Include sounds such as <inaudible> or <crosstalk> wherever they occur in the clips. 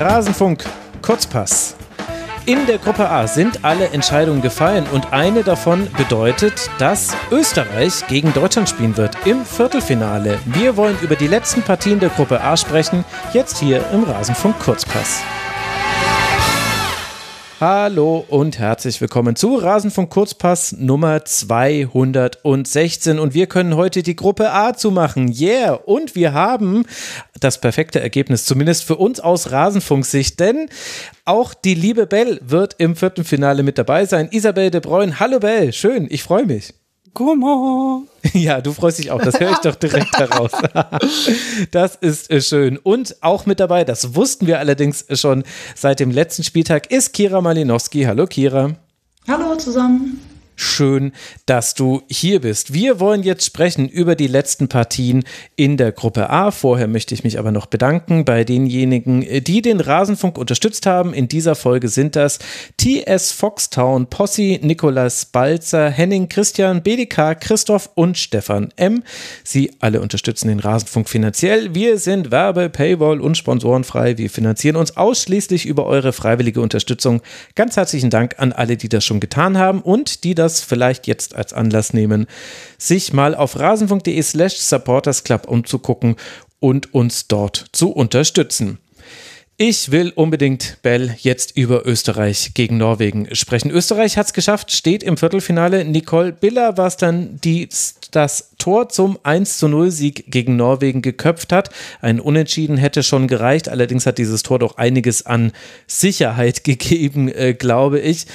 Rasenfunk Kurzpass. In der Gruppe A sind alle Entscheidungen gefallen und eine davon bedeutet, dass Österreich gegen Deutschland spielen wird im Viertelfinale. Wir wollen über die letzten Partien der Gruppe A sprechen, jetzt hier im Rasenfunk Kurzpass. Hallo und herzlich willkommen zu Rasenfunk Kurzpass Nummer 216 und wir können heute die Gruppe A zumachen. Yeah! Und wir haben das perfekte Ergebnis, zumindest für uns aus Rasenfunksicht, denn auch die liebe Bell wird im vierten Finale mit dabei sein. Isabel de Bruyne, hallo Bell, schön, ich freue mich. Gummo. <laughs> Ja, du freust dich auch, das höre ich doch direkt <laughs> heraus. <laughs> Das ist äh, schön. Und auch mit dabei, das wussten wir allerdings schon seit dem letzten Spieltag, ist Kira Malinowski. Hallo Kira. Hallo zusammen. Schön, dass du hier bist. Wir wollen jetzt sprechen über die letzten Partien in der Gruppe A. Vorher möchte ich mich aber noch bedanken bei denjenigen, die den Rasenfunk unterstützt haben. In dieser Folge sind das TS Foxtown, Possi, Nikolas Balzer, Henning, Christian, BDK, Christoph und Stefan M. Sie alle unterstützen den Rasenfunk finanziell. Wir sind Werbe, Paywall und sponsorenfrei. Wir finanzieren uns ausschließlich über eure freiwillige Unterstützung. Ganz herzlichen Dank an alle, die das schon getan haben und die das das vielleicht jetzt als Anlass nehmen, sich mal auf rasen.de slash supportersclub umzugucken und uns dort zu unterstützen. Ich will unbedingt, Bell, jetzt über Österreich gegen Norwegen sprechen. Österreich hat es geschafft, steht im Viertelfinale. Nicole Biller war es dann, die das Tor zum 1 zu 0 Sieg gegen Norwegen geköpft hat. Ein Unentschieden hätte schon gereicht. Allerdings hat dieses Tor doch einiges an Sicherheit <laughs> gegeben, äh, glaube ich.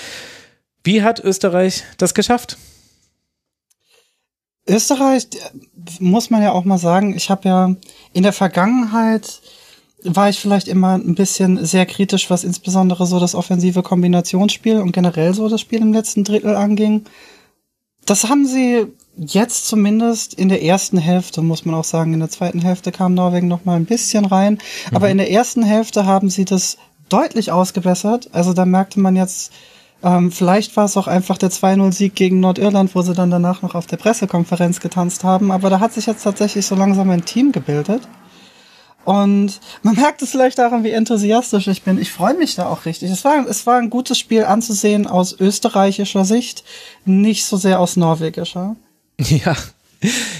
Wie hat Österreich das geschafft? Österreich, muss man ja auch mal sagen, ich habe ja in der Vergangenheit war ich vielleicht immer ein bisschen sehr kritisch, was insbesondere so das offensive Kombinationsspiel und generell so das Spiel im letzten Drittel anging. Das haben sie jetzt zumindest in der ersten Hälfte, muss man auch sagen, in der zweiten Hälfte kam Norwegen noch mal ein bisschen rein, mhm. aber in der ersten Hälfte haben sie das deutlich ausgebessert. Also da merkte man jetzt, ähm, vielleicht war es auch einfach der 2-0-Sieg gegen Nordirland, wo sie dann danach noch auf der Pressekonferenz getanzt haben. Aber da hat sich jetzt tatsächlich so langsam ein Team gebildet. Und man <laughs> merkt es vielleicht daran, wie enthusiastisch ich bin. Ich freue mich da auch richtig. Es war, es war ein gutes Spiel anzusehen aus österreichischer Sicht, nicht so sehr aus norwegischer. <laughs> Ja.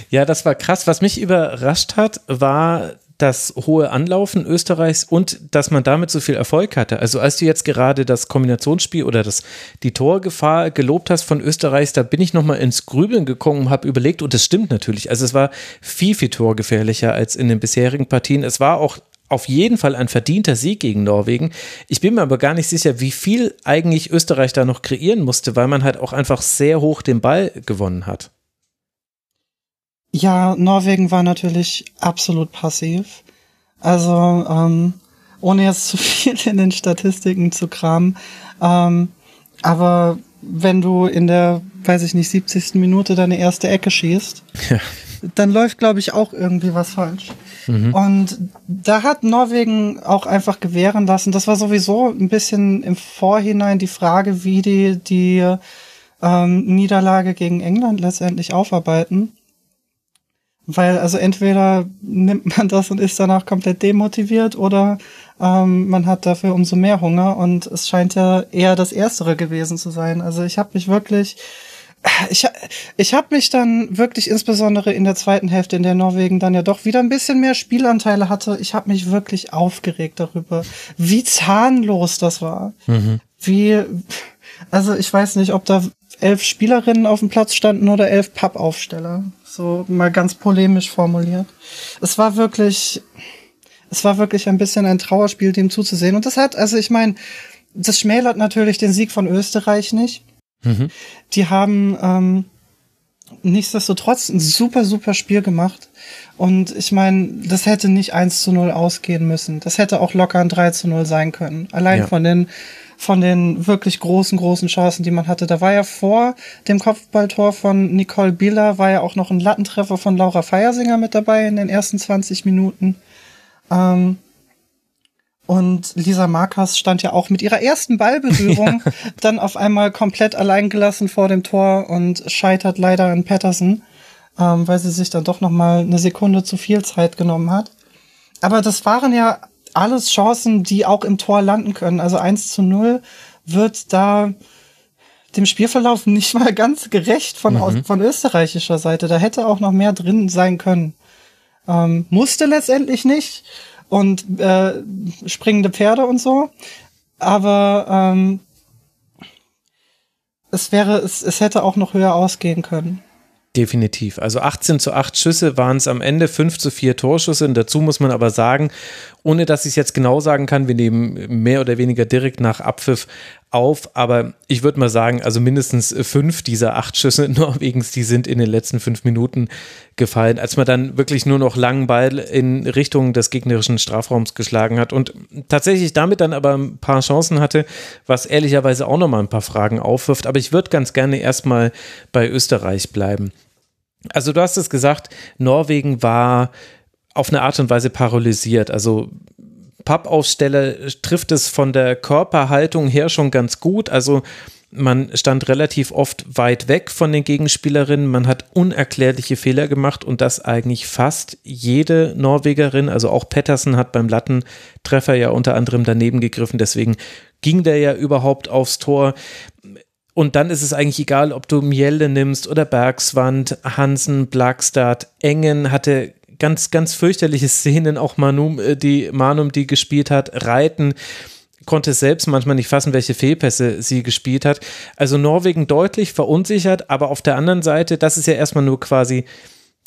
Ja, das war krass. Was mich überrascht hat, war das hohe Anlaufen Österreichs und dass man damit so viel Erfolg hatte. Also als du jetzt gerade das Kombinationsspiel oder das, die Torgefahr gelobt hast von Österreichs, da bin ich nochmal ins Grübeln gekommen und habe überlegt, und das stimmt natürlich. Also es war viel, viel torgefährlicher als in den bisherigen Partien. Es war auch auf jeden Fall ein verdienter Sieg gegen Norwegen. Ich bin mir aber gar nicht sicher, wie viel eigentlich Österreich da noch kreieren musste, weil man halt auch einfach sehr hoch den Ball gewonnen hat. Ja, Norwegen war natürlich absolut passiv. Also, ähm, ohne jetzt zu <laughs> viel in den Statistiken zu kramen. Ähm, aber wenn du in der, weiß ich nicht, 70. Minute deine erste Ecke schießt, ja. dann läuft, glaube ich, auch irgendwie was falsch. Mhm. Und da hat Norwegen auch einfach gewähren lassen. Das war sowieso ein bisschen im Vorhinein die Frage, wie die die ähm, Niederlage gegen England letztendlich aufarbeiten. Weil also entweder nimmt man das und ist danach komplett demotiviert oder ähm, man hat dafür umso mehr Hunger und es scheint ja eher das Erstere gewesen zu sein. Also ich habe mich wirklich, ich, ich habe mich dann wirklich insbesondere in der zweiten Hälfte, in der Norwegen dann ja doch wieder ein bisschen mehr Spielanteile hatte, ich habe mich wirklich aufgeregt darüber, wie zahnlos das war. Mhm. Wie, also ich weiß nicht, ob da elf Spielerinnen auf dem Platz standen oder elf Pappaufsteller. So mal ganz polemisch formuliert. Es war wirklich, es war wirklich ein bisschen ein Trauerspiel, dem zuzusehen. Und das hat, also ich meine, das schmälert natürlich den Sieg von Österreich nicht. Mhm. Die haben ähm, nichtsdestotrotz ein super, super Spiel gemacht. Und ich meine, das hätte nicht 1 zu 0 ausgehen müssen. Das hätte auch locker ein 3 zu 0 sein können. Allein ja. von den von den wirklich großen, großen Chancen, die man hatte. Da war ja vor dem Kopfballtor von Nicole Bieler, war ja auch noch ein Lattentreffer von Laura Feiersinger mit dabei in den ersten 20 Minuten. Ähm, und Lisa Markas stand ja auch mit ihrer ersten Ballberührung <laughs> ja. dann auf einmal komplett alleingelassen vor dem Tor und scheitert leider an Patterson, ähm, weil sie sich dann doch noch mal eine Sekunde zu viel Zeit genommen hat. Aber das waren ja alles Chancen, die auch im Tor landen können. Also 1 zu 0 wird da dem Spielverlauf <laughs> nicht mal ganz gerecht von, mhm. von österreichischer Seite. Da hätte auch noch mehr drin sein können. Ähm, musste letztendlich nicht. Und äh, springende Pferde und so. Aber ähm, es wäre, es, es hätte auch noch höher ausgehen können. Definitiv. Also 18 zu 8 Schüsse waren es am Ende, 5 zu 4 Torschüsse. Und dazu muss man aber sagen, ohne dass ich es jetzt genau sagen kann, wir nehmen mehr oder weniger direkt nach Abpfiff auf, aber ich würde mal sagen, also mindestens fünf dieser acht Schüsse <laughs> Norwegens, die sind in den letzten fünf Minuten gefallen, als man dann wirklich nur noch langen Ball in Richtung des gegnerischen Strafraums geschlagen hat und tatsächlich damit dann aber ein paar Chancen hatte, was ehrlicherweise auch nochmal ein paar Fragen aufwirft. Aber ich würde ganz gerne erstmal bei Österreich bleiben. Also du hast es gesagt, Norwegen war auf eine Art und Weise paralysiert. Also Pappaufsteller trifft es von der Körperhaltung her schon ganz gut. Also man stand relativ oft weit weg von den Gegenspielerinnen. Man hat unerklärliche Fehler gemacht und das eigentlich fast jede Norwegerin. Also auch Pettersen hat beim Lattentreffer ja unter anderem daneben gegriffen. Deswegen ging der ja überhaupt aufs Tor. Und dann ist es eigentlich egal, ob du Mielle nimmst oder Bergswand, Hansen, Blagstad, Engen hatte ganz, ganz fürchterliche Szenen, auch Manum, äh, die Manum, die gespielt hat, Reiten konnte selbst manchmal nicht fassen, welche Fehlpässe sie gespielt hat. Also Norwegen deutlich verunsichert, aber auf der anderen Seite, das ist ja erstmal nur quasi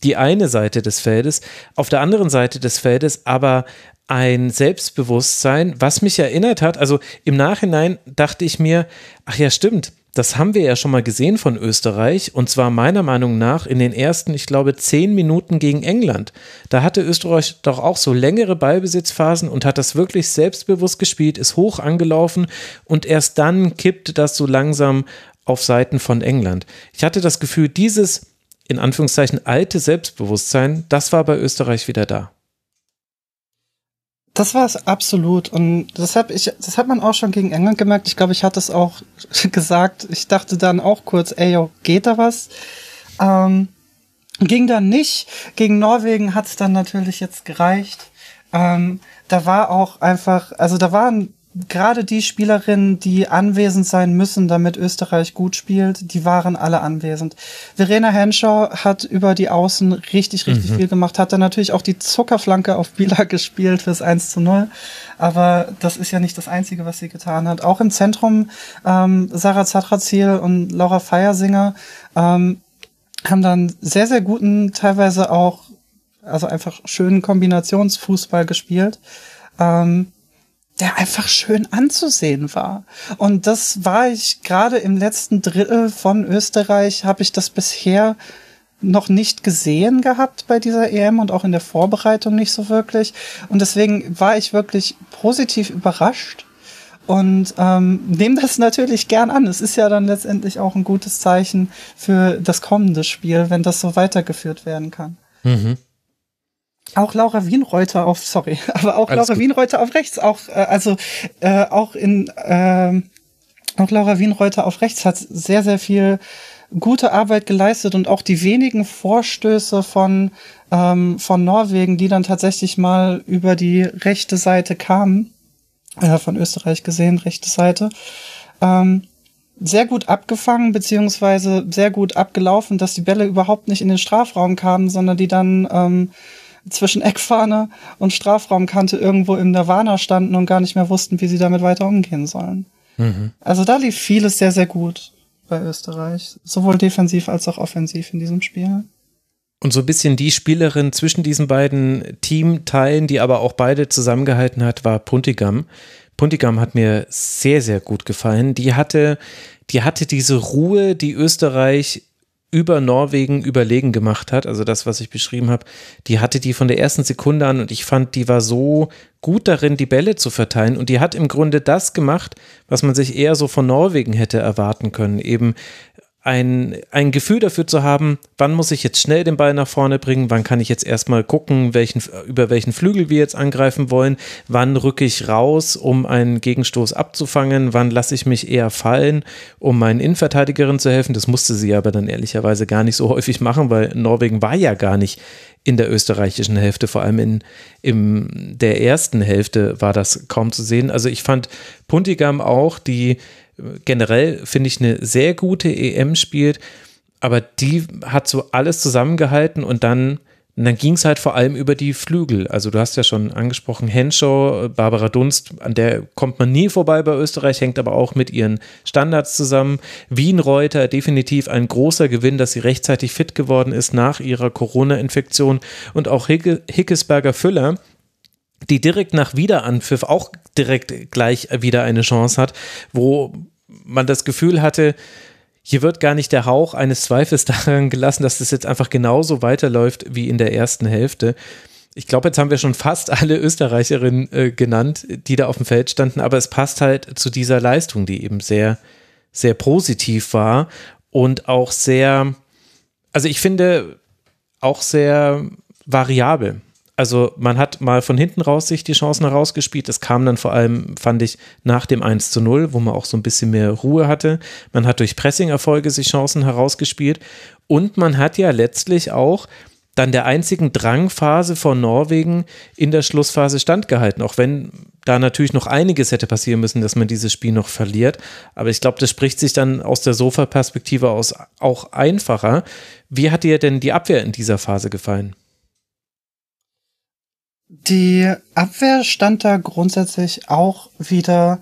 die eine Seite des Feldes. Auf der anderen Seite des Feldes aber ein Selbstbewusstsein, was mich erinnert hat, also im Nachhinein dachte ich mir, ach ja, stimmt, das haben wir ja schon mal gesehen von Österreich und zwar meiner Meinung nach in den ersten, ich glaube, zehn Minuten gegen England. Da hatte Österreich doch auch so längere Ballbesitzphasen und hat das wirklich selbstbewusst gespielt, ist hoch angelaufen und erst dann kippte das so langsam auf Seiten von England. Ich hatte das Gefühl, dieses in Anführungszeichen alte Selbstbewusstsein, das war bei Österreich wieder da. Das war es absolut. Und das, hab ich, das hat man auch schon gegen England gemerkt. Ich glaube, ich hatte es auch <laughs> gesagt. Ich dachte dann auch kurz, ey, yo, geht da was? Ähm, ging dann nicht. Gegen Norwegen hat es dann natürlich jetzt gereicht. Ähm, da war auch einfach, also da waren gerade die Spielerinnen, die anwesend sein müssen, damit Österreich gut spielt, die waren alle anwesend. Verena Henshaw hat über die Außen richtig, richtig mhm. viel gemacht, hat dann natürlich auch die Zuckerflanke auf Bila <laughs> gespielt fürs 1 zu 0. Aber das ist ja nicht das Einzige, was sie getan hat. Auch im Zentrum ähm, Sarah Zatrazil und Laura Feiersinger ähm, haben dann sehr, sehr guten, teilweise auch, also einfach schönen Kombinationsfußball gespielt. Ähm, der einfach schön anzusehen war. Und das war ich gerade im letzten Drittel von Österreich, habe ich das bisher noch nicht gesehen gehabt bei dieser EM und auch in der Vorbereitung nicht so wirklich. Und deswegen war ich wirklich positiv überrascht und ähm, nehme das <laughs> natürlich gern an. Es ist ja dann letztendlich auch ein gutes Zeichen für das kommende Spiel, wenn das so weitergeführt werden kann. Mhm. Auch Laura Wienreuter auf, sorry, <laughs> aber auch Alles Laura gut. Wienreuter auf rechts, auch, äh, also äh, auch in, äh, auch Laura Wienreuter auf rechts hat sehr, sehr viel gute Arbeit geleistet und auch die wenigen Vorstöße von, ähm, von Norwegen, die dann tatsächlich mal über die rechte Seite kamen, äh, von Österreich gesehen, rechte Seite, ähm, sehr gut abgefangen, beziehungsweise sehr gut abgelaufen, dass die Bälle überhaupt nicht in den Strafraum kamen, sondern die dann ähm, zwischen Eckfahne und Strafraumkante irgendwo im Nirvana standen und gar nicht mehr wussten, wie sie damit weiter umgehen sollen. Mhm. Also da lief vieles sehr, sehr gut bei Österreich. Sowohl defensiv als auch offensiv in diesem Spiel. Und so ein bisschen die Spielerin zwischen diesen beiden Teamteilen, die aber auch beide zusammengehalten hat, war Puntigam. Puntigam hat mir sehr, sehr gut gefallen. Die hatte, die hatte diese Ruhe, die Österreich über Norwegen überlegen gemacht hat, also das, was ich beschrieben habe, die hatte die von der ersten Sekunde an und ich fand, die war so gut darin, die Bälle zu verteilen und die hat im Grunde das gemacht, was man sich eher so von Norwegen hätte erwarten können, eben ein, ein Gefühl dafür zu haben, wann muss ich jetzt schnell den Ball nach vorne bringen, wann kann ich jetzt erstmal gucken, welchen, über welchen Flügel wir jetzt angreifen wollen, wann rücke ich raus, um einen Gegenstoß abzufangen, wann lasse ich mich eher fallen, um meinen Innenverteidigerin zu helfen. Das musste sie aber dann ehrlicherweise gar nicht so <laughs> häufig machen, weil Norwegen war ja gar nicht in der österreichischen Hälfte, vor allem in im, der ersten Hälfte war das kaum zu sehen. Also ich fand Puntigam auch, die generell, finde ich, eine sehr gute EM spielt, aber die hat so alles zusammengehalten und dann, dann ging es halt vor allem über die Flügel. Also du hast ja schon angesprochen, Henshaw, Barbara Dunst, an der kommt man nie vorbei bei Österreich, hängt aber auch mit ihren Standards zusammen. Wienreuter, definitiv ein großer Gewinn, dass sie rechtzeitig fit geworden ist nach ihrer Corona-Infektion und auch Hicke, Hickesberger Füller, die direkt nach Wiederanpfiff auch direkt gleich wieder eine Chance hat, wo man das Gefühl hatte, hier wird gar nicht der Hauch eines Zweifels <laughs> daran gelassen, dass das jetzt einfach genauso weiterläuft wie in der ersten Hälfte. Ich glaube, jetzt haben wir schon fast alle Österreicherinnen äh, genannt, die da auf dem Feld standen, aber es passt halt zu dieser Leistung, die eben sehr, sehr positiv war und auch sehr, also ich finde, auch sehr variabel. Also man hat mal von hinten raus sich die Chancen herausgespielt. Das kam dann vor allem, fand ich, nach dem 1 zu 0, wo man auch so ein bisschen mehr Ruhe hatte. Man hat durch Pressing-Erfolge sich Chancen herausgespielt. Und man hat ja letztlich auch dann der einzigen Drangphase von Norwegen in der Schlussphase standgehalten, auch wenn da natürlich noch einiges hätte passieren müssen, dass man dieses Spiel noch verliert. Aber ich glaube, das spricht sich dann aus der Sofa-Perspektive aus auch einfacher. Wie hat dir denn die Abwehr in dieser Phase gefallen? Die Abwehr stand da grundsätzlich auch wieder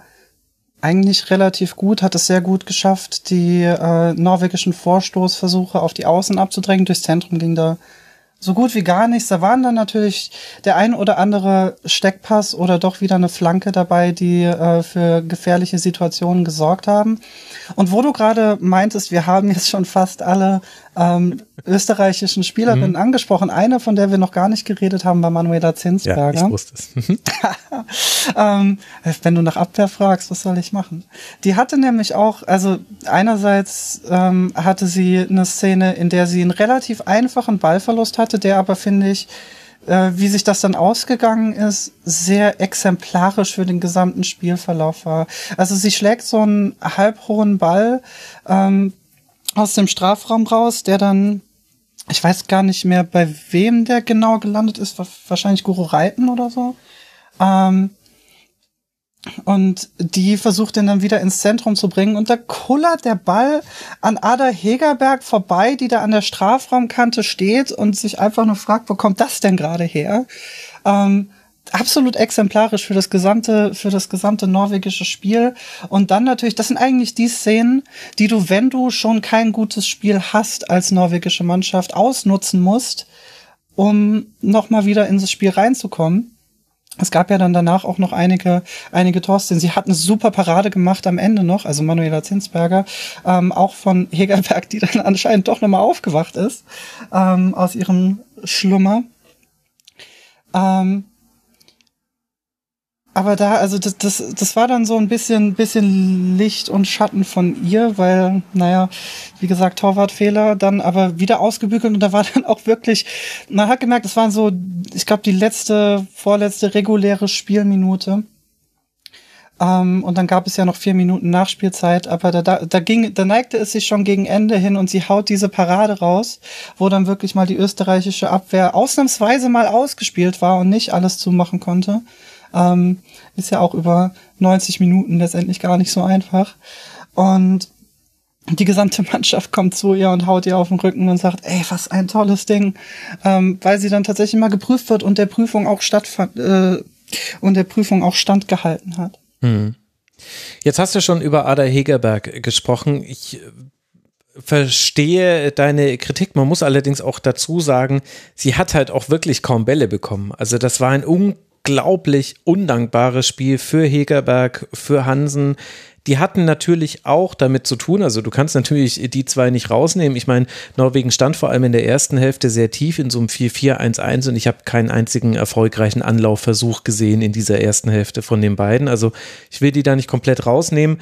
eigentlich relativ gut, hat es sehr gut geschafft, die äh, norwegischen Vorstoßversuche auf die Außen abzudrängen. Durchs Zentrum ging da so gut wie gar nichts. Da waren dann natürlich der ein oder andere Steckpass oder doch wieder eine Flanke dabei, die äh, für gefährliche Situationen gesorgt haben. Und wo du gerade meintest, wir haben jetzt schon fast alle ähm, österreichischen Spielerinnen mhm. angesprochen. Eine, von der wir noch gar nicht geredet haben, war Manuela Zinsberger. Ja, ich wusste es. Mhm. <laughs> ähm, wenn du nach Abwehr fragst, was soll ich machen? Die hatte nämlich auch, also einerseits ähm, hatte sie eine Szene, in der sie einen relativ einfachen Ballverlust hatte, der aber, finde ich, äh, wie sich das dann ausgegangen ist, sehr exemplarisch für den gesamten Spielverlauf war. Also sie schlägt so einen halbhohen Ball ähm, aus dem Strafraum raus, der dann, ich weiß gar nicht mehr, bei wem der genau gelandet ist, wahrscheinlich Guru Reiten oder so. Ähm, und die versucht ihn dann wieder ins Zentrum zu bringen. Und da kullert der Ball an Ada Hegerberg vorbei, die da an der Strafraumkante steht und sich einfach nur fragt, wo kommt das denn gerade her? Ähm, absolut exemplarisch für das gesamte, für das gesamte norwegische Spiel. Und dann natürlich, das sind eigentlich die Szenen, die du, wenn du schon kein gutes Spiel hast als norwegische Mannschaft, ausnutzen musst, um nochmal wieder in das Spiel reinzukommen. Es gab ja dann danach auch noch einige, einige Torsten. Sie hat eine super Parade gemacht am Ende noch, also Manuela Zinsberger, ähm, auch von Hegerberg, die dann anscheinend doch nochmal aufgewacht ist ähm, aus ihrem Schlummer. Ähm, aber da, also das, das, das war dann so ein bisschen, bisschen Licht und Schatten von ihr, weil, naja, wie gesagt, Torwartfehler, dann aber wieder ausgebügelt und da war <laughs> dann auch wirklich, man hat gemerkt, es waren so, ich glaube, die letzte, vorletzte reguläre Spielminute. Ähm, und dann gab es ja noch vier Minuten Nachspielzeit, aber da, da, da ging, da neigte es sich schon gegen Ende hin und sie haut diese Parade raus, wo dann wirklich mal die österreichische Abwehr ausnahmsweise mal ausgespielt war und nicht alles zumachen konnte. Ähm, ist ja auch über 90 Minuten letztendlich gar nicht so einfach. Und die gesamte <laughs> Mannschaft kommt zu ihr und haut ihr auf den Rücken und sagt, ey, was ein tolles Ding, ähm, weil sie dann tatsächlich mal geprüft wird und der Prüfung auch stattfand äh, und der Prüfung auch standgehalten hat. Hm. Jetzt hast du schon über Ada Hegerberg gesprochen. Ich äh, verstehe deine Kritik. Man muss allerdings auch dazu sagen, sie hat halt auch wirklich kaum Bälle bekommen. Also das war ein un unglaublich undankbares Spiel für Hegerberg, für Hansen. Die hatten natürlich auch damit zu tun, also du kannst natürlich die zwei nicht rausnehmen. Ich meine, Norwegen stand vor allem in der ersten Hälfte sehr tief in so einem 4-4-1-1 und ich habe keinen einzigen erfolgreichen Anlaufversuch gesehen in dieser ersten Hälfte von den beiden. Also ich will die da nicht komplett rausnehmen.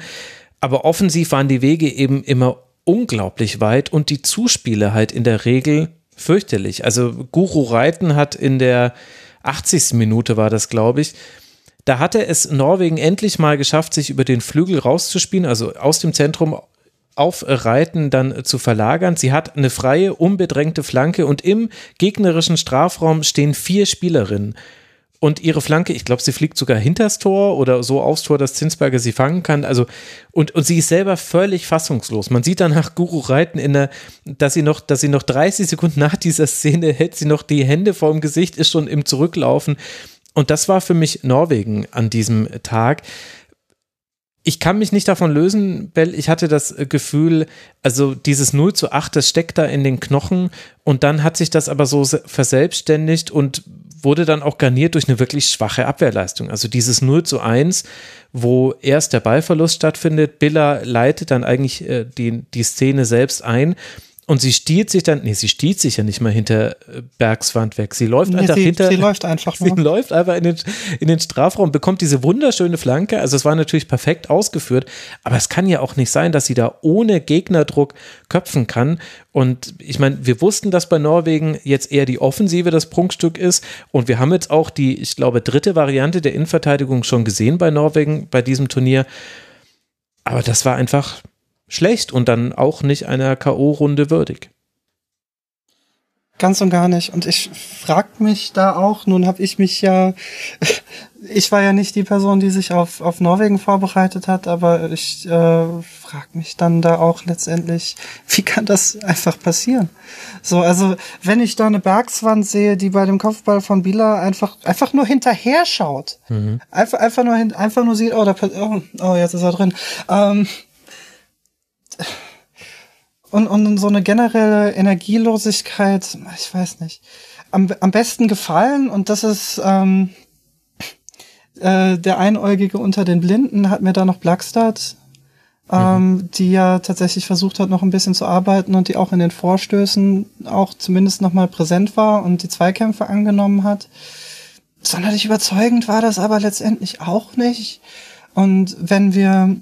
Aber offensiv waren die Wege eben immer unglaublich weit und die Zuspiele halt in der Regel fürchterlich. Also Guru Reiten hat in der 80. Minute war das, glaube ich, da hatte es Norwegen endlich mal geschafft, sich über den Flügel rauszuspielen, also aus dem Zentrum auf Reiten dann zu verlagern. Sie hat eine freie, unbedrängte Flanke und im gegnerischen Strafraum stehen vier Spielerinnen. Und ihre Flanke, ich glaube, sie fliegt sogar hinters Tor oder so aufs Tor, dass Zinsberger sie fangen kann. Also, und, und sie ist selber völlig fassungslos. Man sieht danach Guru reiten in der, dass sie noch, dass sie noch 30 Sekunden nach dieser Szene hält sie noch die Hände vor dem Gesicht, ist schon im Zurücklaufen. Und das war für mich Norwegen an diesem Tag ich kann mich nicht davon lösen, Bell. Ich hatte das Gefühl, also dieses 0 zu 8, das steckt da in den Knochen und dann hat sich das aber so verselbstständigt und wurde dann auch garniert durch eine wirklich schwache Abwehrleistung. Also dieses 0 zu 1, wo erst der Ballverlust stattfindet, Biller leitet dann eigentlich äh, die, die Szene selbst ein und sie stiehlt sich dann, nee, sie stiehlt sich ja nicht mal hinter äh, Bergswand weg. Sie läuft nee, einfach sie, hinter. Sie läuft einfach <laughs> nur. Sie läuft einfach in den, in den Strafraum, bekommt diese wunderschöne Flanke. Also es war natürlich perfekt ausgeführt, aber es kann ja auch nicht sein, dass sie da ohne Gegnerdruck köpfen kann. Und ich meine, wir wussten, dass bei Norwegen jetzt eher die Offensive das Prunkstück ist. Und wir haben jetzt auch die, ich glaube, dritte Variante der Innenverteidigung schon gesehen bei Norwegen bei diesem Turnier. Aber das war einfach schlecht und dann auch nicht einer K.O.-Runde würdig. Ganz und gar nicht. Und ich frag mich da auch, nun habe ich mich ja, <laughs> ich war ja nicht die Person, die sich auf, auf Norwegen vorbereitet hat, aber ich äh, frag mich dann da auch letztendlich, <laughs> wie kann das einfach passieren? So, also wenn ich da eine Bergswand sehe, die bei dem Kopfball von Bila einfach, einfach nur hinterher schaut, mhm. einfach, einfach nur hin, einfach nur sieht, oh, da, oh, oh, jetzt ist er drin. Ähm, und, und so eine generelle Energielosigkeit, ich weiß nicht, am, am besten gefallen und das ist ähm, äh, der Einäugige unter den Blinden hat mir da noch Blackstad, ähm, mhm. die ja tatsächlich versucht hat, noch ein bisschen zu arbeiten und die auch in den Vorstößen auch zumindest noch mal präsent war und die Zweikämpfe angenommen hat. Sonderlich überzeugend war das aber letztendlich auch nicht. Und wenn wir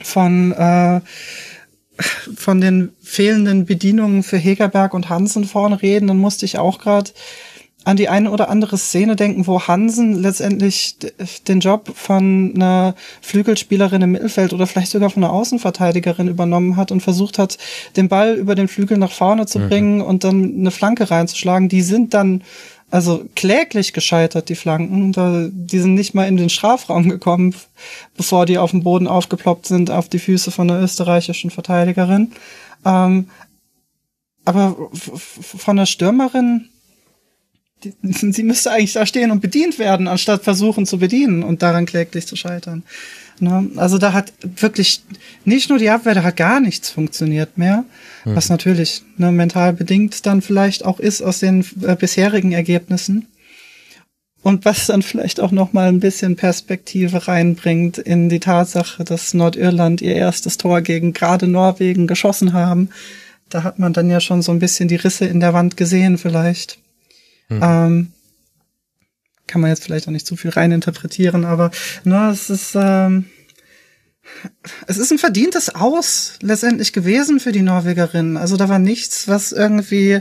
von äh, von den fehlenden Bedienungen für Hegerberg und Hansen vorne reden, dann musste ich auch gerade an die eine oder andere Szene denken, wo Hansen letztendlich den Job von einer Flügelspielerin im Mittelfeld oder vielleicht sogar von einer Außenverteidigerin übernommen hat und versucht hat, den Ball über den Flügel nach vorne zu mhm. bringen und dann eine Flanke reinzuschlagen. Die sind dann also kläglich gescheitert, die Flanken. Die sind nicht mal in den Strafraum gekommen, bevor die auf dem Boden aufgeploppt sind, auf die Füße von der österreichischen Verteidigerin. Ähm, aber von der Stürmerin, <laughs> sie müsste eigentlich da stehen und bedient werden, anstatt versuchen zu bedienen und daran kläglich zu scheitern. Ne? Also da hat wirklich nicht nur die Abwehr, da hat gar nichts funktioniert mehr. Mhm. Was natürlich ne, mental bedingt dann vielleicht auch ist aus den äh, bisherigen Ergebnissen. Und was dann vielleicht auch noch mal ein bisschen Perspektive reinbringt in die Tatsache, dass Nordirland ihr erstes Tor gegen gerade Norwegen geschossen haben. Da hat man dann ja schon so ein bisschen die Risse in der Wand gesehen vielleicht. Mhm. Ähm, kann man jetzt vielleicht auch nicht zu viel reininterpretieren, aber ne, es ist ähm, es ist ein verdientes Aus letztendlich gewesen für die Norwegerinnen. Also da war nichts, was irgendwie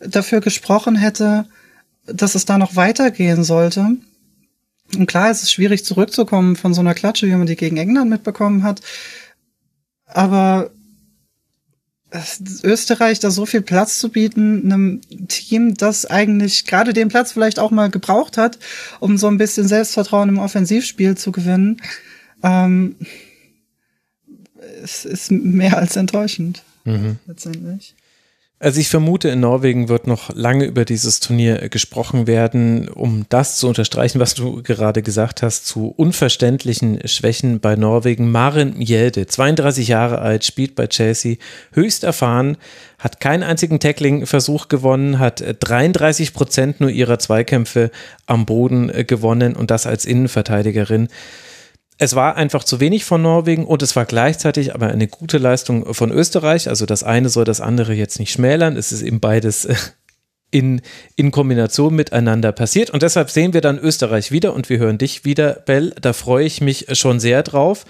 dafür gesprochen hätte, dass es da noch weitergehen sollte. Und klar, es ist schwierig zurückzukommen von so einer Klatsche, wie man die gegen England mitbekommen hat. Aber Österreich da so viel Platz zu bieten, einem Team, das eigentlich gerade den Platz vielleicht auch mal gebraucht hat, um so ein bisschen Selbstvertrauen im Offensivspiel zu gewinnen, ähm, es ist mehr als enttäuschend. Mhm. Letztendlich. Also ich vermute, in Norwegen wird noch lange über dieses Turnier gesprochen werden, um das zu unterstreichen, was du gerade gesagt hast, zu unverständlichen Schwächen bei Norwegen. Maren Mjelde, 32 Jahre alt, spielt bei Chelsea, höchst erfahren, hat keinen einzigen Tackling-Versuch gewonnen, hat 33 Prozent nur ihrer Zweikämpfe am Boden gewonnen und das als Innenverteidigerin es war einfach zu wenig von Norwegen und es war gleichzeitig aber eine gute Leistung von Österreich. Also das eine soll das andere jetzt nicht schmälern. Es ist eben beides äh, in, in Kombination miteinander passiert. Und deshalb sehen wir dann Österreich wieder und wir hören dich wieder, Bell. Da freue ich mich schon sehr drauf.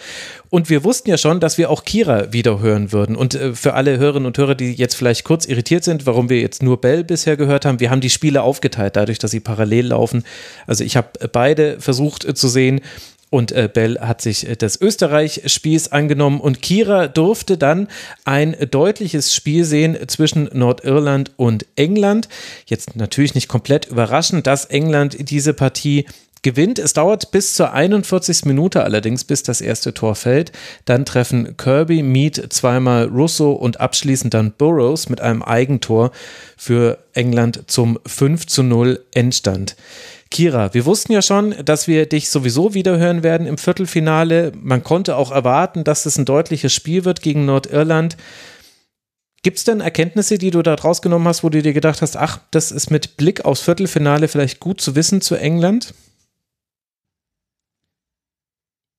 Und wir wussten ja schon, dass wir auch Kira wieder hören würden. Und äh, für alle Hörerinnen und Hörer, die jetzt vielleicht kurz irritiert sind, warum wir jetzt nur Bell bisher gehört haben, wir haben die Spiele aufgeteilt, dadurch, dass sie parallel laufen. Also ich habe beide versucht äh, zu sehen und äh, Bell hat sich äh, des Österreich-Spiels angenommen und Kira durfte dann ein deutliches Spiel sehen zwischen Nordirland und England. Jetzt natürlich nicht komplett überraschend, dass England diese Partie gewinnt. Es dauert bis zur 41. Minute allerdings, bis das erste Tor fällt. Dann treffen Kirby, Mead, zweimal Russo und abschließend dann Burrows mit einem Eigentor für England zum 5 zu 0 Endstand. Kira, wir wussten ja schon, dass wir dich sowieso wiederhören werden im Viertelfinale. Man konnte auch erwarten, dass es ein deutliches Spiel wird gegen Nordirland. Gibt es denn Erkenntnisse, die du da draus genommen hast, wo du dir gedacht hast, ach, das ist mit Blick aufs Viertelfinale vielleicht gut zu wissen zu England?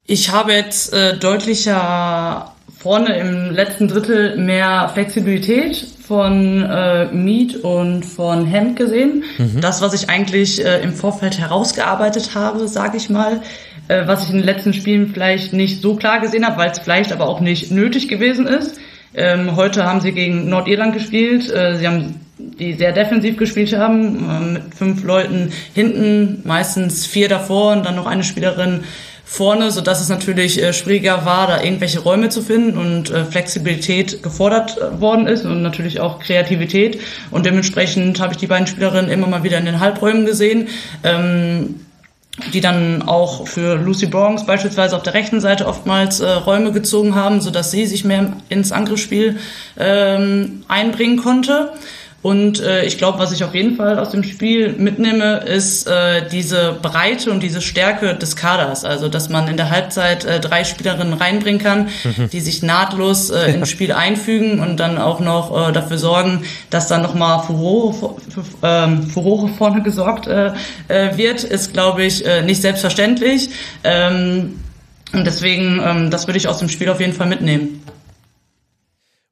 Ich habe jetzt äh, deutlicher vorne im letzten Drittel mehr Flexibilität von äh, Mead und von Hemd gesehen. Mhm. Das, was ich eigentlich äh, im Vorfeld herausgearbeitet habe, sage ich mal, äh, was ich in den letzten Spielen vielleicht nicht so klar gesehen habe, weil es vielleicht aber auch nicht nötig gewesen ist. Ähm, heute haben sie gegen Nordirland gespielt. Äh, sie haben die sehr defensiv gespielt haben, äh, mit fünf Leuten hinten, meistens vier davor und dann noch eine Spielerin vorne, so dass es natürlich äh, schwieriger war, da irgendwelche Räume zu finden und äh, Flexibilität gefordert äh, worden ist und natürlich auch Kreativität. Und dementsprechend habe ich die beiden Spielerinnen immer mal wieder in den Halbräumen gesehen. Ähm, die dann auch für Lucy Bronx beispielsweise auf der rechten Seite oftmals äh, Räume gezogen haben, so dass sie sich mehr ins Angriffsspiel ähm, einbringen konnte. Und äh, ich glaube, was ich auf jeden Fall aus dem Spiel mitnehme, ist äh, diese Breite und diese Stärke des Kaders. Also, dass man in der Halbzeit äh, drei Spielerinnen reinbringen kann, mhm. die sich nahtlos äh, ins <laughs> Spiel einfügen und dann auch noch äh, dafür sorgen, dass dann nochmal Furore, ähm, Furore vorne <laughs> gesorgt äh, äh, wird, ist, glaube ich, äh, nicht selbstverständlich. Ähm, und deswegen, ähm, das würde ich aus dem Spiel auf jeden Fall mitnehmen.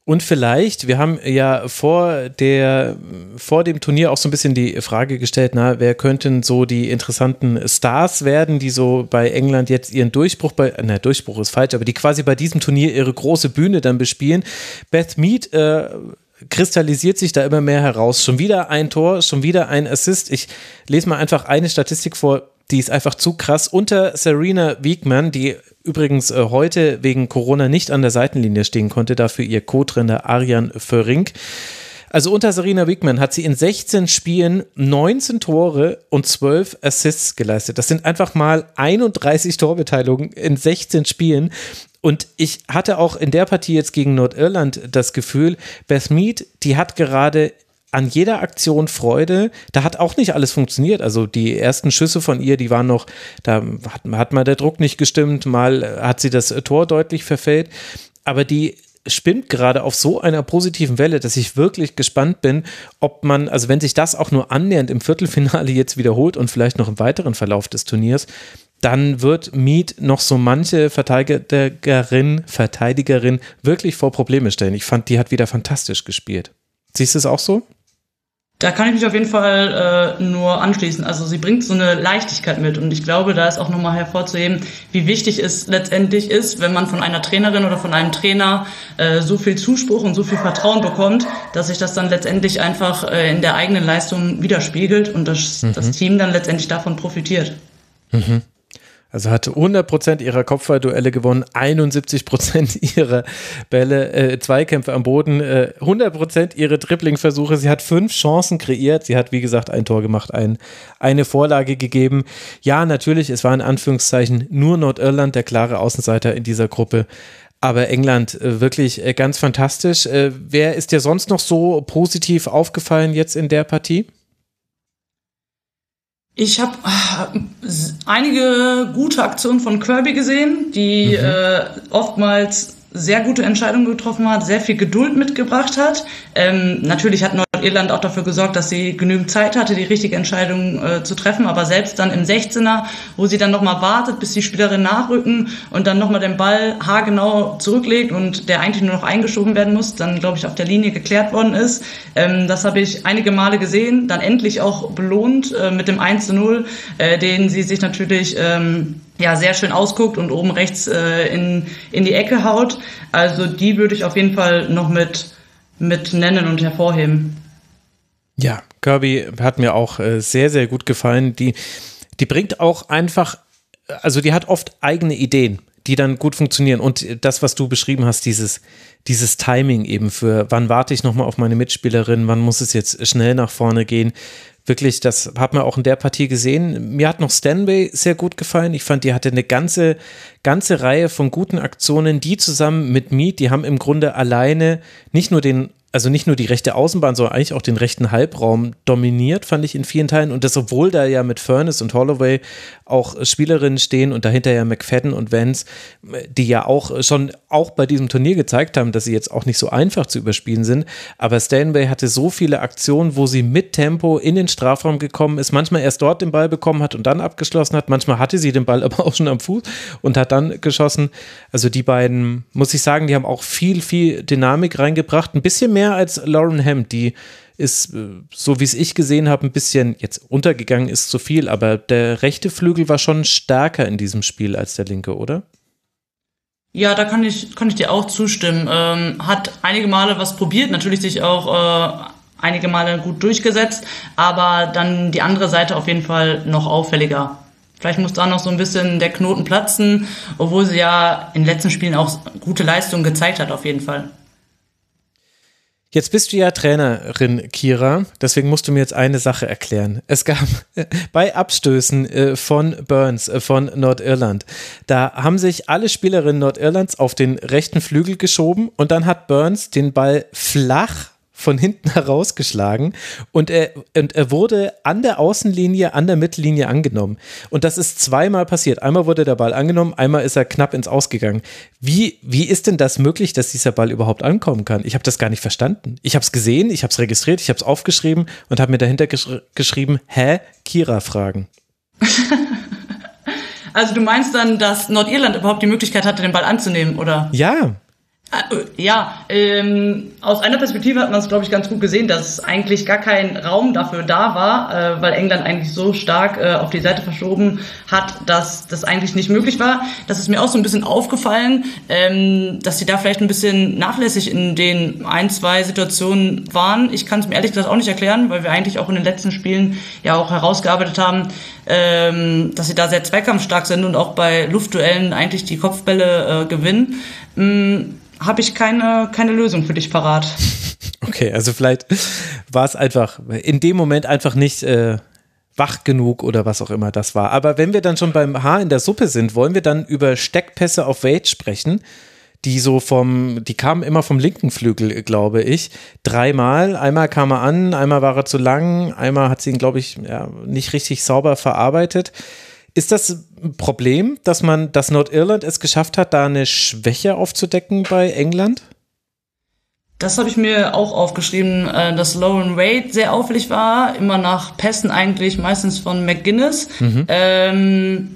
Und vielleicht, wir haben ja vor der, vor dem Turnier auch so ein bisschen die Frage gestellt, na, wer könnten so die interessanten Stars werden, die so bei England jetzt ihren Durchbruch bei, na, Durchbruch ist falsch, aber die quasi bei diesem Turnier ihre große Bühne dann bespielen. Beth Mead, äh, kristallisiert sich da immer mehr heraus. Schon wieder ein Tor, schon wieder ein Assist. Ich lese mal einfach eine Statistik vor, die ist einfach zu krass. Unter Serena Wiegmann, die übrigens äh, heute wegen Corona nicht an der Seitenlinie stehen konnte, dafür ihr Co-Trainer Arian Föring. Also unter Serena Wigman hat sie in 16 Spielen 19 Tore und 12 Assists geleistet. Das sind einfach mal 31 Torbeteiligungen in 16 Spielen. Und ich hatte auch in der Partie jetzt gegen Nordirland das Gefühl, Beth Mead, die hat gerade an jeder Aktion Freude. Da hat auch nicht alles funktioniert. Also die ersten Schüsse von ihr, die waren noch, da hat, hat mal der Druck nicht gestimmt, mal hat sie das Tor deutlich verfehlt. Aber die spinnt gerade auf so einer positiven Welle, dass ich wirklich gespannt bin, ob man, also wenn sich das auch nur annähernd im Viertelfinale jetzt wiederholt und vielleicht noch im weiteren Verlauf des Turniers, dann wird Mead noch so manche Verteidigerin, Verteidigerin wirklich vor Probleme stellen. Ich fand, die hat wieder fantastisch gespielt. Siehst du es auch so? Da kann ich mich auf jeden Fall äh, nur anschließen. Also sie bringt so eine Leichtigkeit mit und ich glaube, da ist auch nochmal hervorzuheben, wie wichtig es letztendlich ist, wenn man von einer Trainerin oder von einem Trainer äh, so viel Zuspruch und so viel Vertrauen bekommt, dass sich das dann letztendlich einfach äh, in der eigenen Leistung widerspiegelt und das, mhm. das Team dann letztendlich davon profitiert. Mhm. Also hat 100% ihrer Kopfballduelle gewonnen, 71% <laughs> ihrer Bälle, äh, Zweikämpfe am Boden, äh, 100% ihre Dribbling-Versuche. Sie hat fünf Chancen kreiert. Sie hat, wie gesagt, ein Tor gemacht, ein, eine Vorlage gegeben. Ja, natürlich, es war in Anführungszeichen nur Nordirland der klare Außenseiter in dieser Gruppe. Aber England äh, wirklich äh, ganz fantastisch. Äh, wer ist dir sonst noch so positiv aufgefallen jetzt in der Partie? Ich habe äh, einige gute Aktionen von Kirby gesehen, die mhm. äh, oftmals sehr gute Entscheidungen getroffen hat, sehr viel Geduld mitgebracht hat. Ähm, natürlich hat Irland auch dafür gesorgt, dass sie genügend Zeit hatte, die richtige Entscheidung äh, zu treffen. Aber selbst dann im 16er, wo sie dann nochmal wartet, bis die Spielerin nachrücken und dann nochmal den Ball haargenau zurücklegt und der eigentlich nur noch eingeschoben werden muss, dann glaube ich auf der Linie geklärt worden ist. Ähm, das habe ich einige Male gesehen, dann endlich auch belohnt äh, mit dem 1 zu 0, äh, den sie sich natürlich ähm, ja sehr schön ausguckt und oben rechts äh, in, in die Ecke haut. Also die würde ich auf jeden Fall noch mit mit nennen und hervorheben. Ja, Kirby hat mir auch äh, sehr, sehr gut gefallen. Die, die bringt auch einfach, also die hat oft eigene Ideen, die dann gut funktionieren. Und das, was du beschrieben hast, dieses, dieses Timing eben für, wann warte ich nochmal auf meine Mitspielerin, wann muss es jetzt schnell nach vorne gehen. Wirklich, das hat man auch in der Partie gesehen. Mir hat noch Stanway sehr gut gefallen. Ich fand, die hatte eine ganze, ganze Reihe von guten Aktionen, die zusammen mit Mead, die haben im Grunde alleine nicht nur den also nicht nur die rechte Außenbahn, sondern eigentlich auch den rechten Halbraum dominiert, fand ich in vielen Teilen. Und das, obwohl da ja mit Furnace und Holloway auch Spielerinnen stehen und dahinter ja McFadden und Vance, die ja auch schon auch bei diesem Turnier gezeigt haben, dass sie jetzt auch nicht so einfach zu überspielen sind. Aber Stanway hatte so viele Aktionen, wo sie mit Tempo in den Strafraum gekommen ist, manchmal erst dort den Ball bekommen hat und dann abgeschlossen hat. Manchmal hatte sie den Ball <laughs> aber auch schon am Fuß und hat dann geschossen. Also die beiden, muss ich sagen, die haben auch viel, viel Dynamik reingebracht. Ein bisschen mehr mehr als Lauren Hemd, die ist, äh, so wie es ich gesehen habe, ein bisschen jetzt untergegangen ist zu viel, aber der rechte Flügel war schon stärker in diesem Spiel als der linke, oder? Ja, da kann ich, kann ich dir auch zustimmen. Ähm, hat einige Male was probiert, natürlich sich auch äh, einige Male gut durchgesetzt, aber dann die andere Seite auf jeden Fall noch auffälliger. Vielleicht muss da noch so ein bisschen der Knoten platzen, obwohl sie ja in den letzten Spielen auch gute Leistungen gezeigt hat, auf jeden Fall. Jetzt bist du ja Trainerin, Kira, deswegen musst du mir jetzt eine Sache erklären. Es gab <laughs> bei Abstößen äh, von Burns äh, von Nordirland, da haben sich alle Spielerinnen Nordirlands auf den rechten Flügel geschoben und dann hat Burns den Ball flach von hinten <laughs> herausgeschlagen und er, und er wurde an der Außenlinie, an der Mittellinie angenommen. Und das ist zweimal passiert. Einmal wurde der Ball angenommen, einmal ist er knapp ins Ausgegangen. Wie, wie ist denn das möglich, dass dieser Ball überhaupt ankommen kann? Ich habe das gar nicht verstanden. Ich habe es gesehen, ich habe es registriert, ich habe es aufgeschrieben und habe mir dahinter gesch geschrieben, hä? Kira fragen. <laughs> also du meinst dann, dass Nordirland überhaupt die Möglichkeit hatte, den Ball anzunehmen, oder? Ja. Äh, ja, ähm, aus einer Perspektive hat man es, glaube ich, ganz gut gesehen, dass eigentlich gar kein Raum dafür da war, äh, weil England eigentlich so stark äh, auf die Seite verschoben hat, dass das eigentlich nicht möglich war. Das ist mir auch so ein bisschen aufgefallen, ähm, dass sie da vielleicht ein bisschen nachlässig in den ein, zwei Situationen waren. Ich kann es mir ehrlich gesagt auch nicht erklären, weil wir eigentlich auch in den letzten Spielen ja auch herausgearbeitet haben, ähm, dass sie da sehr zweikampfstark sind und auch bei Luftduellen eigentlich die Kopfbälle äh, gewinnen. Ähm, habe ich keine, keine Lösung für dich parat. <laughs> Okay, also vielleicht war es einfach in dem Moment einfach nicht äh, wach genug oder was auch immer das war. Aber wenn wir dann schon beim Haar in der Suppe sind, wollen wir dann über Steckpässe auf Wade sprechen, die so vom, die kamen immer vom linken Flügel, glaube ich. Dreimal. Einmal kam er an, einmal war er zu lang, einmal hat sie ihn, glaube ich, ja, nicht richtig sauber verarbeitet. Ist das ein Problem, dass man, dass Nordirland es geschafft hat, da eine Schwäche aufzudecken bei England? Das habe ich mir auch aufgeschrieben, äh, dass Lauren Wade sehr auffällig war, immer nach Pässen eigentlich, meistens von McGuinness. Mhm. Ähm,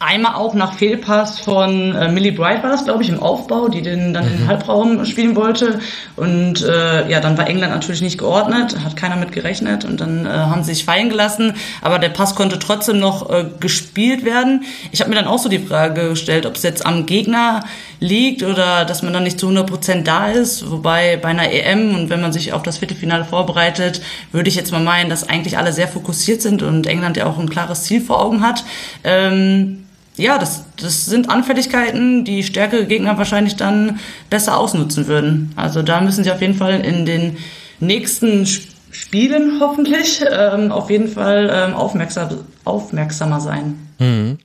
Einmal auch nach Fehlpass von äh, Millie Bright war das, glaube ich, im Aufbau, die den dann mhm. im Halbraum spielen wollte. Und äh, ja, dann war England natürlich nicht geordnet, hat keiner mit gerechnet und dann äh, haben sie sich fallen gelassen. Aber der Pass konnte trotzdem noch äh, gespielt werden. Ich habe mir dann auch so die Frage gestellt, ob es jetzt am Gegner liegt oder dass man dann nicht zu 100 Prozent da ist. Wobei bei einer EM und wenn man sich auf das Viertelfinale vorbereitet, würde ich jetzt mal meinen, dass eigentlich alle sehr fokussiert sind und England ja auch ein klares Ziel vor Augen hat. Ähm, ja, das, das sind Anfälligkeiten, die stärkere Gegner wahrscheinlich dann besser ausnutzen würden. Also da müssen sie auf jeden Fall in den nächsten Spielen hoffentlich ähm, auf jeden Fall ähm, aufmerksam, aufmerksamer sein. Mhm.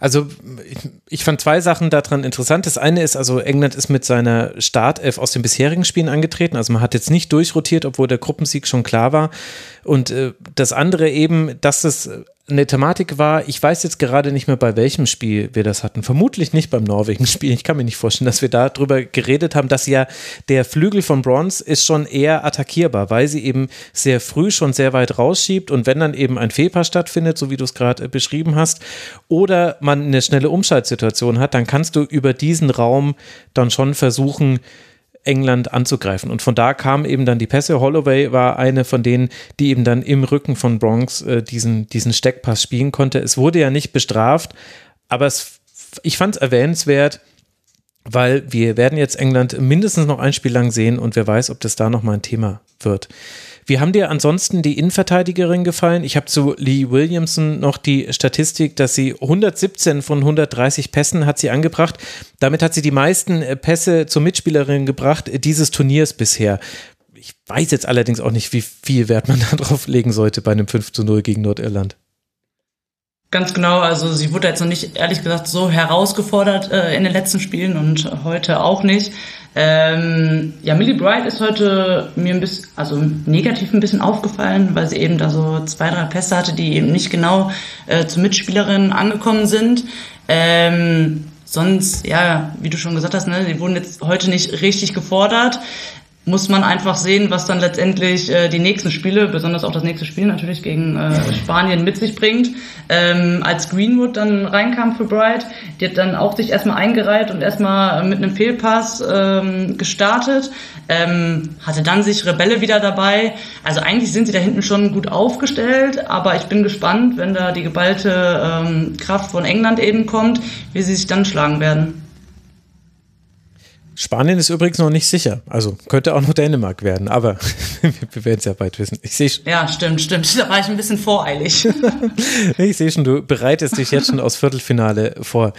Also ich, ich, fand zwei Sachen daran interessant. Das eine ist, also England ist mit seiner Startelf aus den bisherigen Spielen angetreten. Also man hat jetzt nicht durchrotiert, obwohl der Gruppensieg schon klar war. Und äh, das andere eben, dass es eine Thematik war, ich weiß jetzt gerade nicht mehr, bei welchem Spiel wir das hatten. Vermutlich nicht beim Norwegen-Spiel. Ich kann mir nicht vorstellen, dass wir darüber geredet haben, dass ja der Flügel von Bronze ist schon eher attackierbar, weil sie eben sehr früh schon sehr weit rausschiebt und wenn dann eben ein Fehlpass stattfindet, so wie du es gerade beschrieben hast, oder man eine schnelle Umschaltsituation hat, dann kannst du über diesen Raum dann schon versuchen, England anzugreifen. Und von da kamen eben dann die Pässe. Holloway war eine von denen, die eben dann im Rücken von Bronx äh, diesen, diesen Steckpass spielen konnte. Es wurde ja nicht bestraft, aber es, ich fand es erwähnenswert, weil wir werden jetzt England mindestens noch ein Spiel lang sehen und wer weiß, ob das da nochmal ein Thema wird. Wie haben dir ansonsten die Innenverteidigerin gefallen? Ich habe zu Lee Williamson noch die Statistik, dass sie 117 von 130 Pässen hat sie angebracht. Damit hat sie die meisten äh, Pässe zur Mitspielerin gebracht dieses Turniers bisher. Ich weiß jetzt allerdings auch nicht, wie viel Wert man <laughs> da drauf legen sollte bei einem 5 zu 0 gegen Nordirland. Ganz genau, also sie wurde jetzt noch nicht, ehrlich gesagt, so herausgefordert äh, in den letzten Spielen und heute auch nicht. Ähm, ja, Millie Bright ist heute mir ein bisschen, also negativ ein bisschen aufgefallen, weil sie eben da so zwei, drei Pässe hatte, die eben nicht genau äh, zur Mitspielerin angekommen sind. Ähm, sonst, ja, wie du schon gesagt hast, ne, die wurden jetzt heute nicht richtig gefordert muss man einfach sehen, was dann letztendlich äh, die nächsten Spiele, besonders auch das nächste Spiel natürlich gegen äh, Spanien mit sich bringt. Ähm, als Greenwood dann reinkam für Bright, die hat dann auch sich erstmal eingereiht und erstmal mit einem Fehlpass ähm, gestartet, ähm, hatte dann sich Rebelle wieder dabei. Also eigentlich sind sie da hinten schon gut aufgestellt, aber ich bin gespannt, wenn da die geballte ähm, Kraft von England eben kommt, wie sie sich dann schlagen werden. Spanien ist übrigens noch nicht sicher. Also könnte auch noch Dänemark werden, aber <laughs> wir werden es ja bald wissen. Ich sehe Ja, stimmt, stimmt. Da war ich ein bisschen voreilig. <laughs> ich sehe schon, du bereitest dich jetzt schon aufs Viertelfinale vor.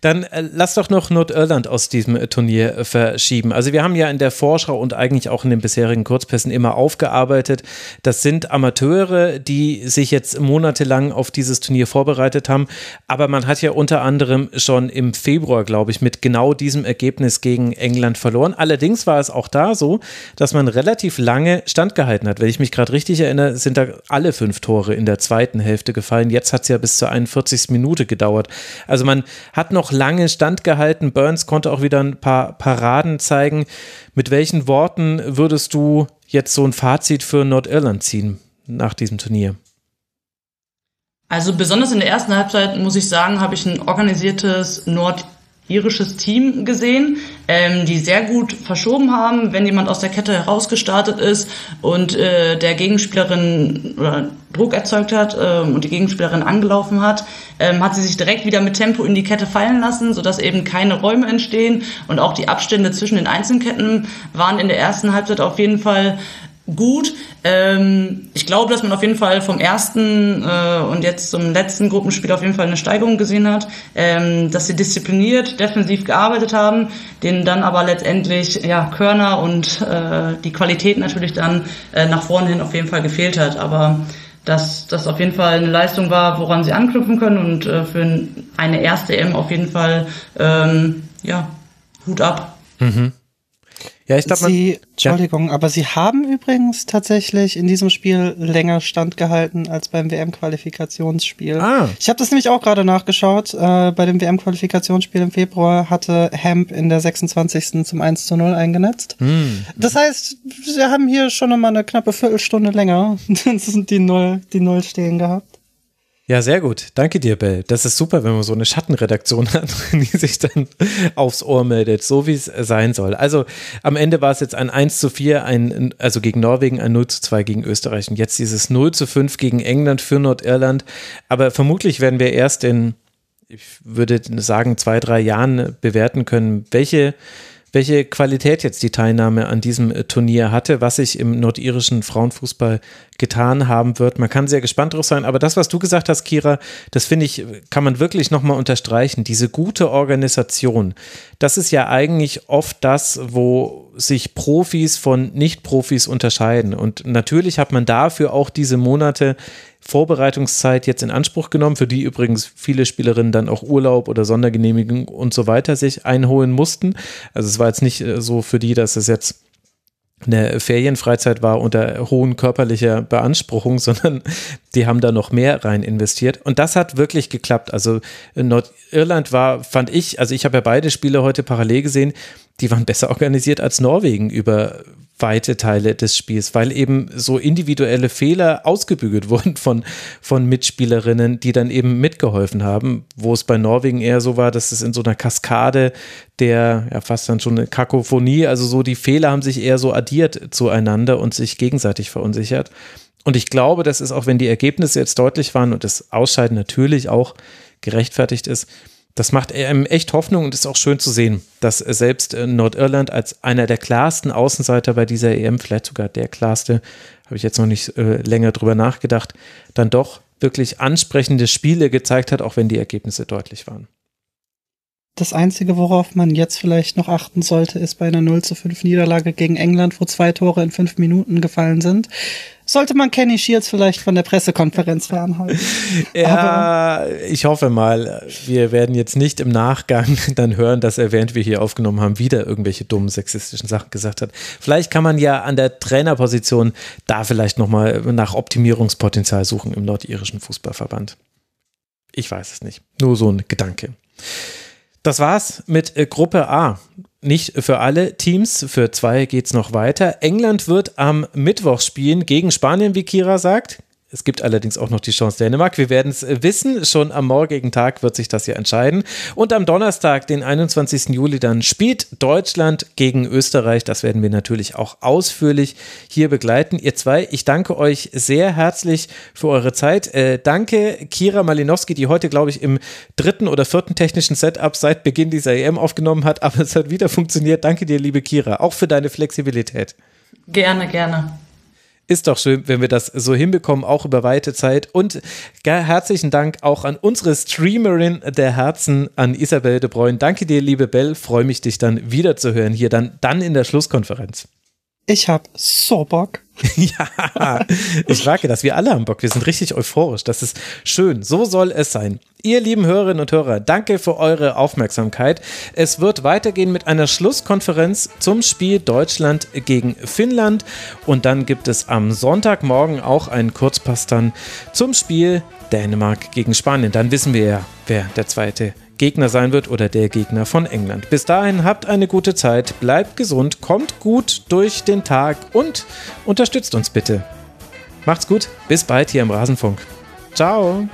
Dann äh, lass doch noch Nordirland aus diesem äh, Turnier äh, verschieben. Also wir haben ja in der Vorschau und eigentlich auch in den bisherigen Kurzpässen immer aufgearbeitet. Das sind Amateure, die sich jetzt monatelang auf dieses Turnier vorbereitet haben. Aber man hat ja unter anderem schon im Februar, glaube ich, mit genau diesem Ergebnis gegen England verloren. Allerdings war es auch da so, dass man relativ lange standgehalten hat. Wenn ich mich gerade richtig erinnere, sind da alle fünf Tore in der zweiten Hälfte gefallen. Jetzt hat es ja bis zur 41. Minute gedauert. Also man hat noch lange standgehalten. Burns konnte auch wieder ein paar Paraden zeigen. Mit welchen Worten würdest du jetzt so ein Fazit für Nordirland ziehen nach diesem Turnier? Also besonders in der ersten Halbzeit muss ich sagen, habe ich ein organisiertes Nord irisches Team gesehen, ähm, die sehr gut verschoben haben, wenn jemand aus der Kette herausgestartet ist und äh, der Gegenspielerin oder Druck erzeugt hat äh, und die Gegenspielerin angelaufen hat, ähm, hat sie sich direkt wieder mit Tempo in die Kette fallen lassen, sodass eben keine Räume entstehen. Und auch die Abstände zwischen den Einzelketten waren in der ersten Halbzeit auf jeden Fall gut. Ähm, ich glaube, dass man auf jeden Fall vom ersten äh, und jetzt zum letzten Gruppenspiel auf jeden Fall eine Steigerung gesehen hat, ähm, dass sie diszipliniert, defensiv gearbeitet haben, denen dann aber letztendlich ja Körner und äh, die Qualität natürlich dann äh, nach vorne hin auf jeden Fall gefehlt hat. Aber dass das auf jeden Fall eine Leistung war, woran sie anknüpfen können und äh, für eine erste M auf jeden Fall ähm, ja Hut ab. Mhm. Ja, ich glaube, Sie, Entschuldigung, ja. aber Sie haben übrigens tatsächlich in diesem Spiel länger standgehalten als beim WM-Qualifikationsspiel. Ah. Ich habe das nämlich auch gerade nachgeschaut. Äh, bei dem WM-Qualifikationsspiel im Februar hatte Hemp in der 26. zum 1 zu 0 eingenetzt. Hm. Das heißt, Sie haben hier schon nochmal eine knappe Viertelstunde länger <laughs> die Null, die Null stehen gehabt. Ja, sehr gut. Danke dir, Bell. Das ist super, wenn man so eine Schattenredaktion <laughs> hat, die sich dann aufs Ohr meldet, so wie es sein soll. Also am Ende war es jetzt ein 1 zu 4, ein, also gegen Norwegen, ein 0 zu 2 gegen Österreich und jetzt dieses 0 zu 5 gegen England für Nordirland. Aber vermutlich werden wir erst in, ich würde sagen, zwei, drei Jahren bewerten können, welche welche Qualität jetzt die Teilnahme an diesem Turnier hatte, was sich im nordirischen Frauenfußball getan haben wird. Man kann sehr gespannt drauf sein, aber das, was du gesagt hast, Kira, das finde ich, kann man wirklich nochmal unterstreichen. Diese gute Organisation, das ist ja eigentlich oft das, wo sich Profis von Nicht-Profis unterscheiden. Und natürlich hat man dafür auch diese Monate Vorbereitungszeit jetzt in Anspruch genommen, für die übrigens viele Spielerinnen dann auch Urlaub oder Sondergenehmigung und so weiter sich einholen mussten. Also es war jetzt nicht äh, so für die, dass es jetzt eine Ferienfreizeit war unter hohen körperlicher Beanspruchung, <laughs> sondern die haben da noch mehr rein investiert. Und das hat wirklich geklappt. Also Nordirland war, fand ich, also ich habe ja beide Spiele heute parallel gesehen, die waren besser organisiert als Norwegen über weite Teile des Spiels, weil eben so individuelle Fehler ausgebügelt <laughs> wurden von, von Mitspielerinnen, die dann eben mitgeholfen haben, wo es bei Norwegen eher so war, dass es in so einer Kaskade der, ja fast dann schon eine Kakophonie, also so die Fehler haben sich eher so addiert zueinander und sich gegenseitig verunsichert. Und ich glaube, das ist auch, wenn die Ergebnisse jetzt deutlich waren und das Ausscheiden natürlich auch gerechtfertigt ist, das macht einem echt Hoffnung und ist auch schön zu sehen, dass selbst Nordirland als einer der klarsten Außenseiter bei dieser EM, vielleicht sogar der klarste, habe ich jetzt noch nicht äh, länger drüber nachgedacht, dann doch wirklich ansprechende Spiele gezeigt hat, auch wenn die Ergebnisse deutlich waren. Das Einzige, worauf man jetzt vielleicht noch achten sollte, ist bei einer 0 zu 5 Niederlage gegen England, wo zwei Tore in fünf Minuten gefallen sind, sollte man Kenny Shields vielleicht von der Pressekonferenz fernhalten. <laughs> Ja, Aber ich hoffe mal, wir werden jetzt nicht im Nachgang <laughs> dann hören, dass er, während wir hier aufgenommen haben, wieder irgendwelche dummen sexistischen Sachen gesagt hat. Vielleicht kann man ja an der Trainerposition da vielleicht nochmal nach Optimierungspotenzial suchen im nordirischen Fußballverband. Ich weiß es nicht. Nur so ein Gedanke. Das war's mit äh, Gruppe A. Nicht für alle Teams, für zwei geht's noch weiter. England wird am Mittwoch spielen gegen Spanien, wie Kira sagt. Es gibt allerdings auch noch die Chance Dänemark. Wir werden es äh, wissen. Schon am morgigen Tag wird sich das hier entscheiden. Und am Donnerstag, den 21. Juli, dann spielt Deutschland gegen Österreich. Das werden wir natürlich auch ausführlich hier begleiten. Ihr zwei, ich danke euch sehr herzlich für eure Zeit. Äh, danke Kira Malinowski, die heute, glaube ich, im dritten oder vierten technischen Setup seit Beginn dieser EM aufgenommen hat. Aber es hat wieder funktioniert. Danke dir, liebe Kira, auch für deine Flexibilität. Gerne, gerne. Ist doch schön, wenn wir das so hinbekommen, auch über weite Zeit. Und herzlichen Dank auch an unsere Streamerin der Herzen, an Isabel de Bruyne. Danke dir, liebe Bell. Freue mich, dich dann wiederzuhören hier dann, dann in der Schlusskonferenz. Ich hab so Bock. <laughs> ja, ich merke das. Wir alle haben Bock. Wir sind richtig euphorisch. Das ist schön. So soll es sein. Ihr lieben Hörerinnen und Hörer, danke für eure Aufmerksamkeit. Es wird weitergehen mit einer Schlusskonferenz zum Spiel Deutschland gegen Finnland. Und dann gibt es am Sonntagmorgen auch einen Kurzpass dann zum Spiel Dänemark gegen Spanien. Dann wissen wir ja, wer der zweite Gegner sein wird oder der Gegner von England. Bis dahin habt eine gute Zeit, bleibt gesund, kommt gut durch den Tag und unterstützt uns bitte. Macht's gut, bis bald hier im Rasenfunk. Ciao.